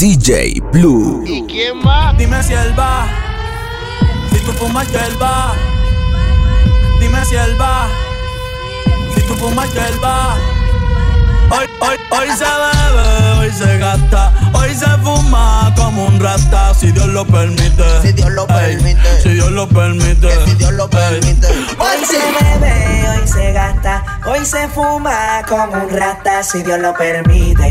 DJ Blue. ¿Y quién más? Dime si él va. Si tú fumas, que él va. Dime si él va. Si tú fumas, que él va. Hoy, hoy, hoy se bebe, hoy se gasta, hoy se fuma como un rata, si Dios lo permite. Si Dios lo permite. si Dios lo permite. si Dios lo permite. Hoy se bebe, hoy se gasta, hoy se fuma como un rata, si Dios lo permite.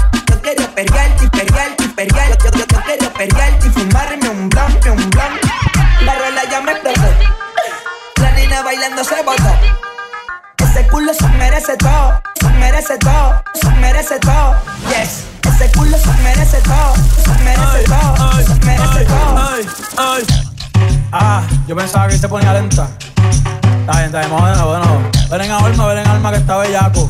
Perrear. Yo, yo, yo, yo quiero perrearte y fumarme un blon, un blon. La rola ya me explotó. La nena bailando se botó. Ese culo se merece todo, se merece todo, se merece todo. Yes, ese culo se merece todo, se merece todo, se merece todo. Ah, yo pensaba que se ponía lenta. Está bien, está bien, bueno, bueno. Ven en alma, ven en alma que está bellaco.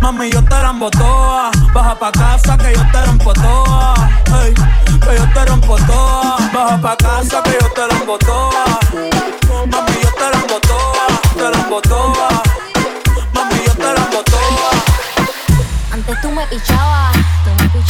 Mami, yo te la toa. Baja pa' casa que yo te rompo toa. Ey, que yo te rompo toa. Baja pa' casa que yo te la toa. Mami, yo te la toa. Te la toa. Mami, yo te la toa. Antes tú me pichabas, tú me pichabas.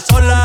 sola.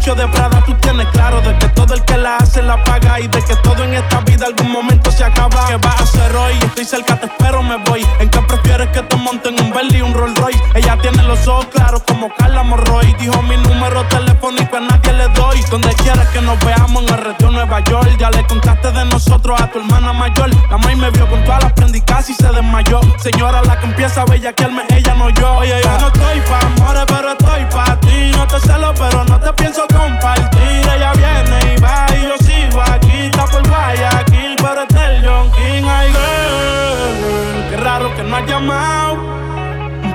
Estoy de Prada. Tú tienes claro de que todo el que la hace la paga. Y de que todo en esta vida algún momento se acaba. ¿Qué vas a hacer hoy? Estoy cerca, te espero, me voy. ¿En qué prefieres que te monten un Bentley y un Rolls Royce? Ella tiene los ojos claros como Carla Morroy. Dijo mi número telefónico a nadie le doy. Donde quieras que nos veamos en el retiro Nueva York. Ya le contaste de nosotros a tu hermana mayor. La maíz me vio con todas las prendicas casi se desmayó. Señora, la que empieza a bellaquearme, ella no yo. Oye, yo no estoy pa' amores, pero estoy pa' ti. No te celo, pero no te pienso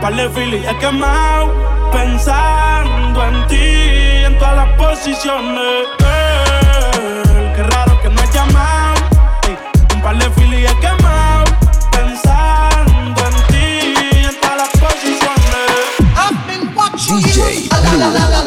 par de filis he quemado pensando en ti en todas las posiciones. Girl, qué raro que no has llamado. Hey, un par de filis he quemado pensando en ti en todas las posiciones. I've been watching DJ you.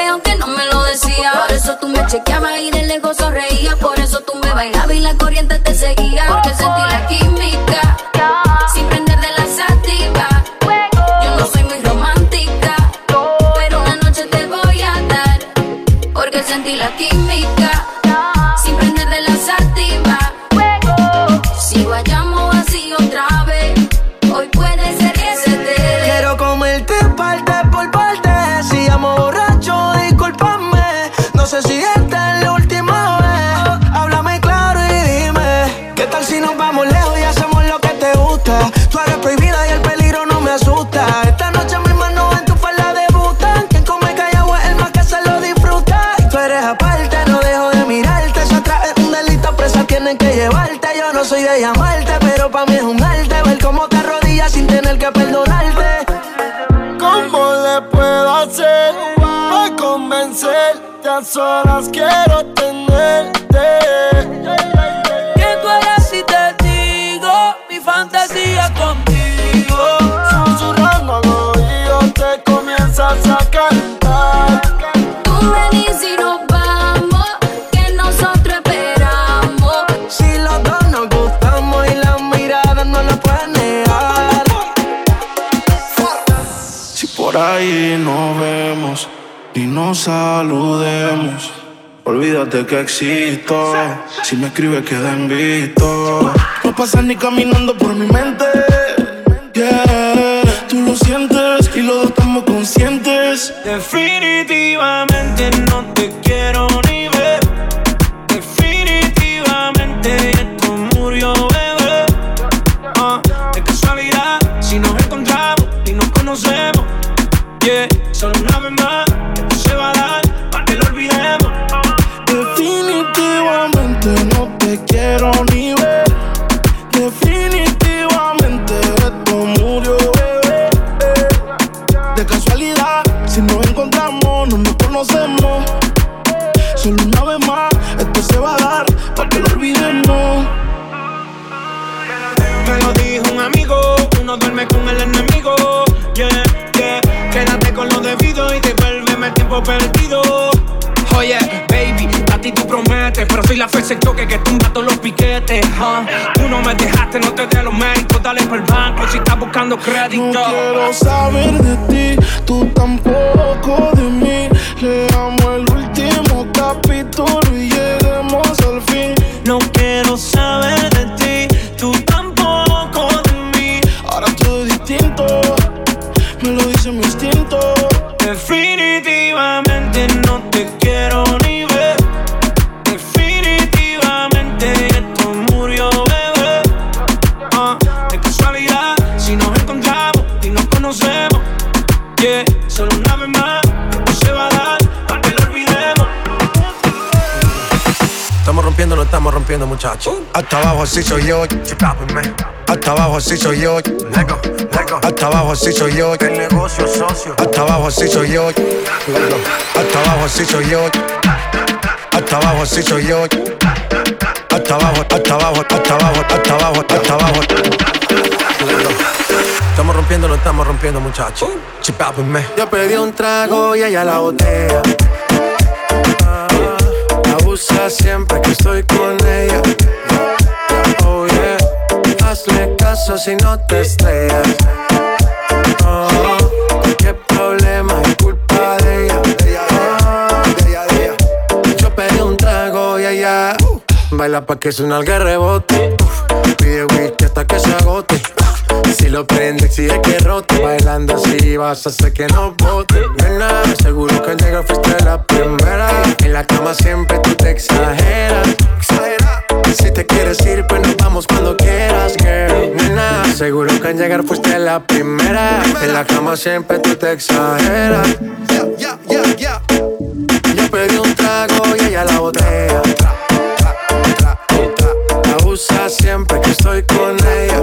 aunque no me lo. Por eso tú me chequeabas y de lejos sonreía. Por eso tú me bailabas y la corriente te seguía. Porque sentí la química sin prender de la sativa. Yo no soy muy romántica, pero una noche te voy a dar. Porque sentí la química. sin tener que perdonarte. ¿Cómo le puedo hacer para convencerte? A solas quiero tenerte calle nos vemos y nos saludemos. Olvídate que existo. Si me escribes, queda en visto. No pasas ni caminando por mi mente. Tú lo sientes y los dos estamos conscientes. Definitivamente. Yeah, solo una vez más, esto se va a dar, para que lo olvidemos. Definitivamente no te quiero, que tumba todos los piquetes. huh. Tú no me dejaste, no te dé los méritos, dale por el banco si estás buscando crédito. No quiero saber de ti, tú tampoco de mí. Leamos el último capítulo y lleguemos al fin. No quiero saber de ti, tú tampoco de mí. Ahora todo es distinto, me lo dice mi instinto. Definitivamente estamos rompiendo, muchachos. Hasta abajo así soy yo. Hasta abajo así soy yo. Lego, lego. Hasta abajo así soy yo. El negocio socio. Hasta abajo así soy yo. Hasta abajo así soy yo. Hasta abajo así soy yo. Hasta abajo, hasta abajo, hasta abajo, hasta abajo, hasta abajo. Estamos rompiendo, no estamos rompiendo, muchachos. Chipápenme. Yo pedí un trago y ella la botella. Ah, La usa siempre que estoy con ella. Oh yeah, hazle caso si no te estrellas. Oh, qué problema es culpa de ella. Ah, Yo pedí un trago y ella baila pa' que suena el rebote. Pide whisky hasta que se agote. Si lo prende, exige que rote. Bailando así vas a hacer que no bote. Nena, seguro que al llegar fuiste la primera. En la cama siempre tú te exageras. Si te quieres ir, pues nos vamos cuando quieras, girl. Nena, seguro que al llegar fuiste la primera. En la cama siempre tú te exageras. Yo pedí un trago y ella la botella. La usa siempre que estoy con ella.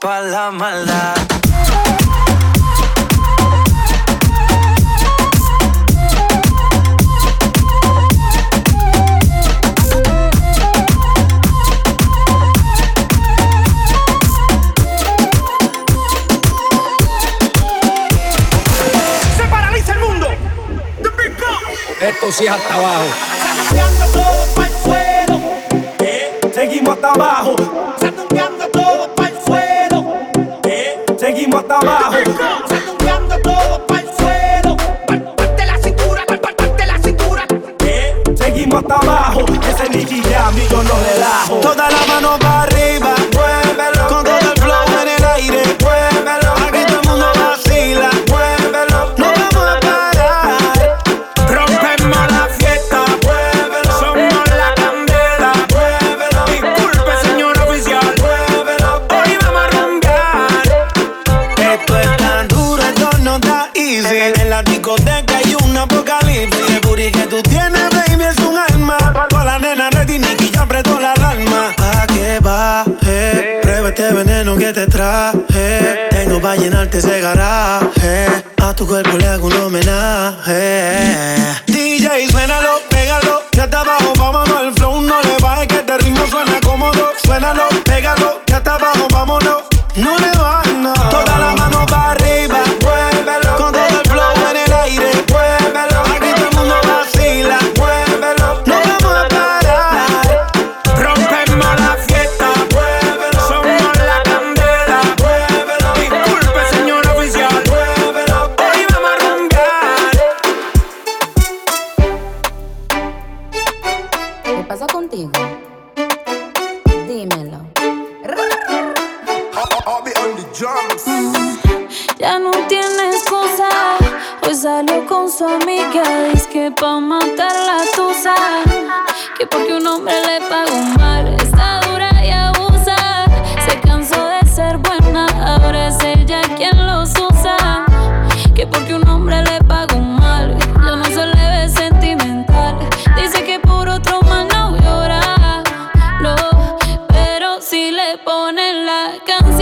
Para la maldad. Se paraliza el mundo. The Big Boss. Esto sí es hasta abajo. Todo suelo. Eh, Seguimos hasta abajo. Eh, Seguimos ponen la canción,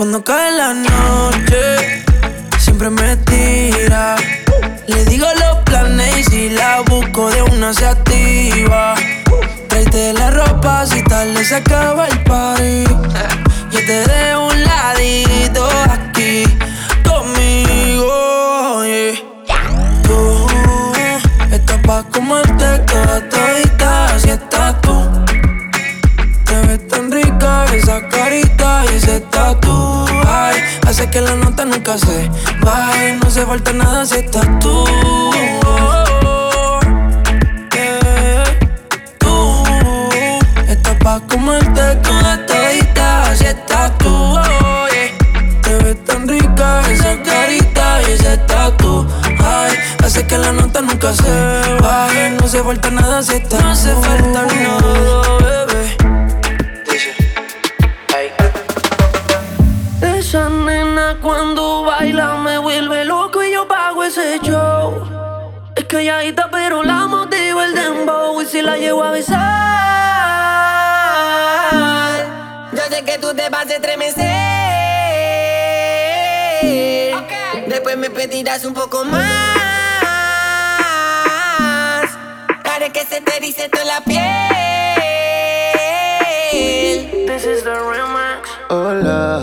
Cuando cae la noche, siempre me tira. Le digo los planes y si la busco de una se activa. Tráete la ropa si tarde se acaba el party. Yo te dejo un ladito aquí conmigo. yeah. Tú estás pa' comerte toda todita si estás esa carita y ese tatu. Ay, hace que la nota nunca se baje. No se falta nada si estás tú. Yeah. Tú estás pa' comerte toda todita si estás tú. Oh, yeah. Te ves tan rica esa carita y ese tatu. Ay, hace que la nota nunca se baje. No se falta nada si estás No hace falta nada, nena cuando baila me vuelve loco y yo pago ese show. Es calladita pero la motiva el dembow y si la llevo a besar. Yo sé que tú te vas a estremecer. Después me pedirás un poco más. Haré que se te erice toda la piel. This is the remix. Hola,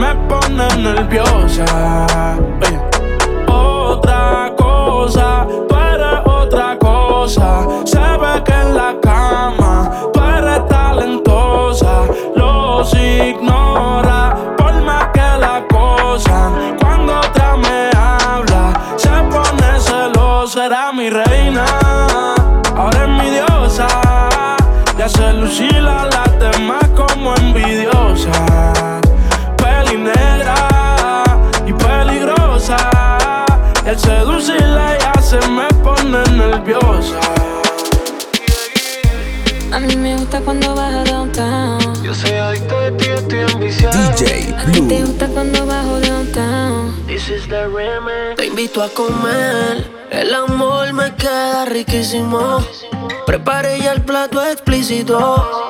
Me pone nerviosa. Otra cosa, tú eres otra cosa. Se ve que en la cama tú eres talentosa. Los ignora por más que la cosa. Cuando otra me habla, se pone celosa. Era mi reina, ahora es mi diosa. Y hace lucir a nerviosa. A mí me gusta cuando bajo downtown. Yo soy adicto de ti, estoy enviciado. DJ A ti te Blue. gusta cuando bajo downtown. This is the remix. Te invito a comer, el amor me queda riquísimo. Prepare ya el plato explícito.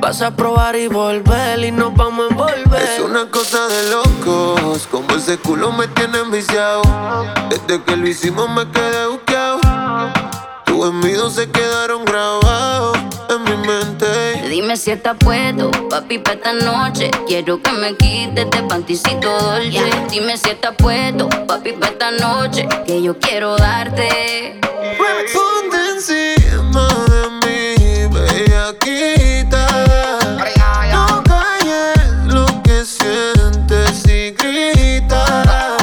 Vas a probar y volver y nos vamos a envolver. Es una cosa de locos, como ese culo me tiene enviciado. Desde que lo hicimos me quedé. Tus envidios se quedaron grabados en mi mente. Dime si estás puesto, papi, pa' esta noche. Quiero que me quites de panticito dolce. Dime si estás puesto, papi, pa' esta noche. Que yo quiero darte. Ponte encima de mí, bellaquita. No calles lo que sientes y grita.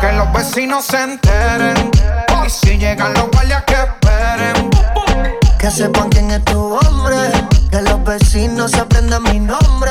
Que los vecinos se enteren. Y si llegan los guardias que Que sepan quién es tu hombre. Que los vecinos aprendan mi nombre.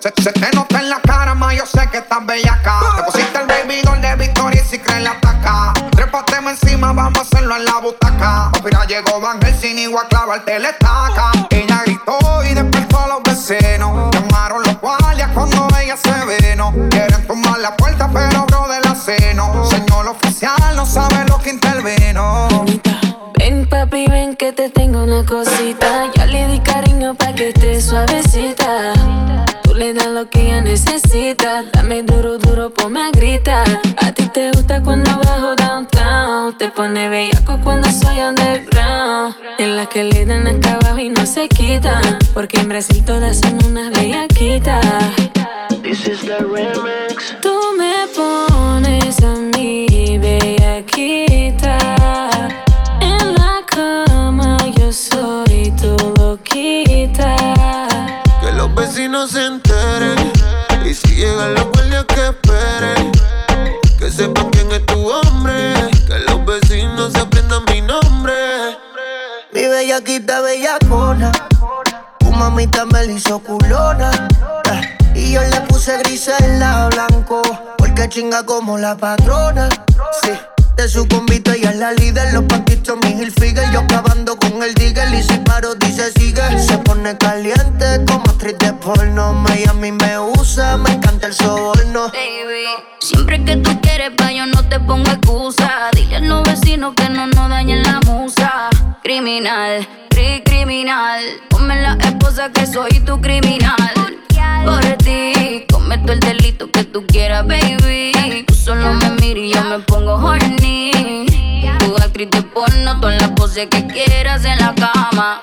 Se, se- te nota en la cara, ma, yo sé que estás bellaca. Te pusiste el baby doll de Victoria y si crees la ataca. Trépateme encima, vamos a hacerlo en la butaca. Mira, llegó Van sin igual clavarte la estaca. Pone bellaco cuando soy underground. En las que le dan acá abajo y no se quitan. Porque en Brasil todas son unas bellaquitas. This is the remix. Tú me pones a mí, bellaquita. En la cama yo soy tu loquita. Que los vecinos se enteren. Y si llegan los guardias que esperen. Que sepan quién bellaquita bellacona. Tu mamita me la hizo culona. eh, Y yo le puse gris en la blanco. Porque chinga como la patrona. Sí. De su convito ella es la líder, los panquitos mi Hilfiger Yo acabando con el digger y si paro dice sigue Se pone caliente como actriz de porno Miami me usa, me encanta el soborno Baby, siempre que tú quieres pa' yo no te pongo excusa. Dile a los vecinos que no nos dañen la. Criminal, cri criminal. Ponme la esposa que soy tu criminal. Por ti, cometo el delito que tú quieras, baby. Tú solo me miras y yo me pongo horny. Tú actriz de porno, todas las poses que quieras en la cama.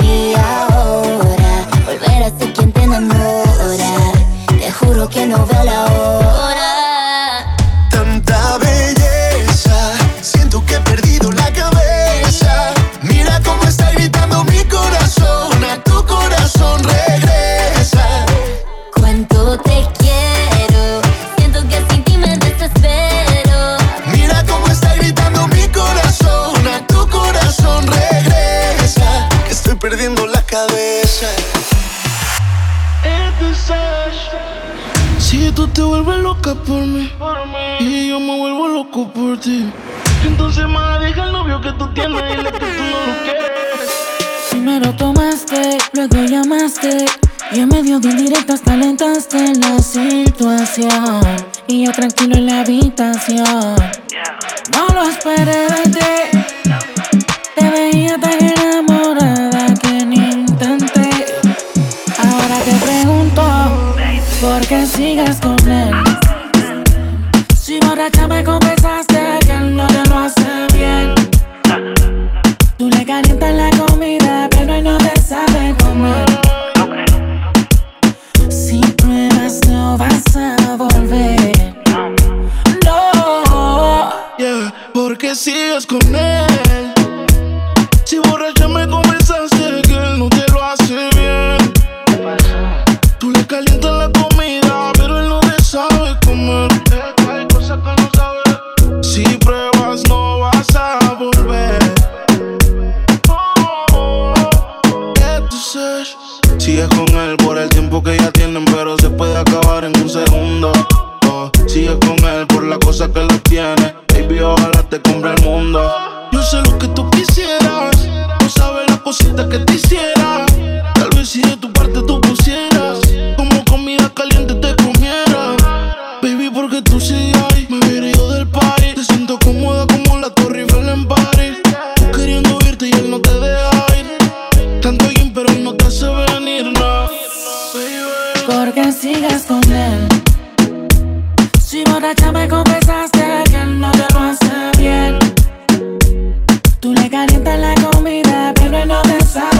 gustaría ahora volver a ser quien te enamora. Te juro que no veo la tranquilo porque sigas con él. Si borracha me confesaste que él no te lo hace bien. Tú le calientas la comida, pero él no te sabe.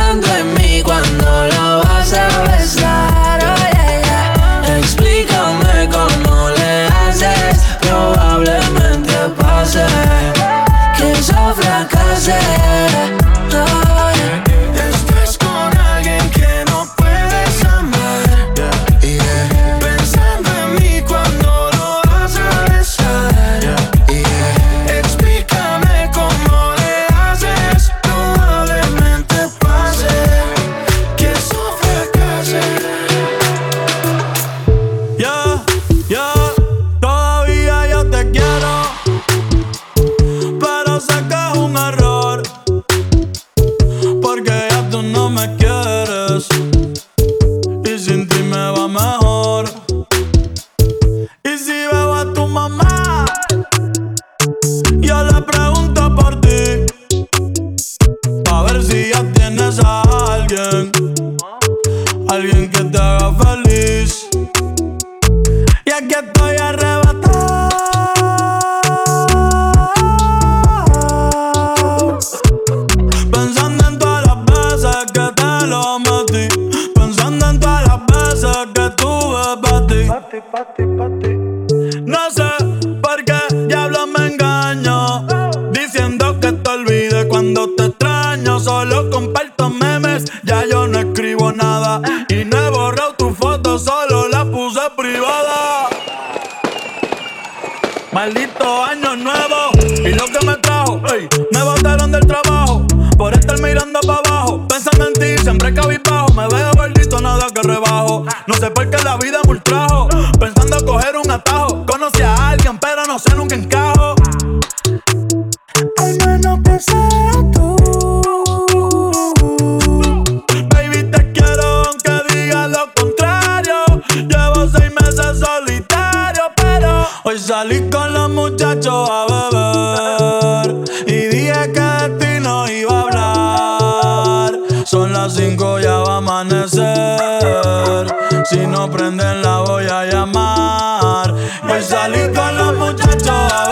pensando en mí cuando lo vas a besar. Oh, yeah, yeah. Explícame cómo le haces, probablemente pase que yo fracase. Para ti. No los muchachos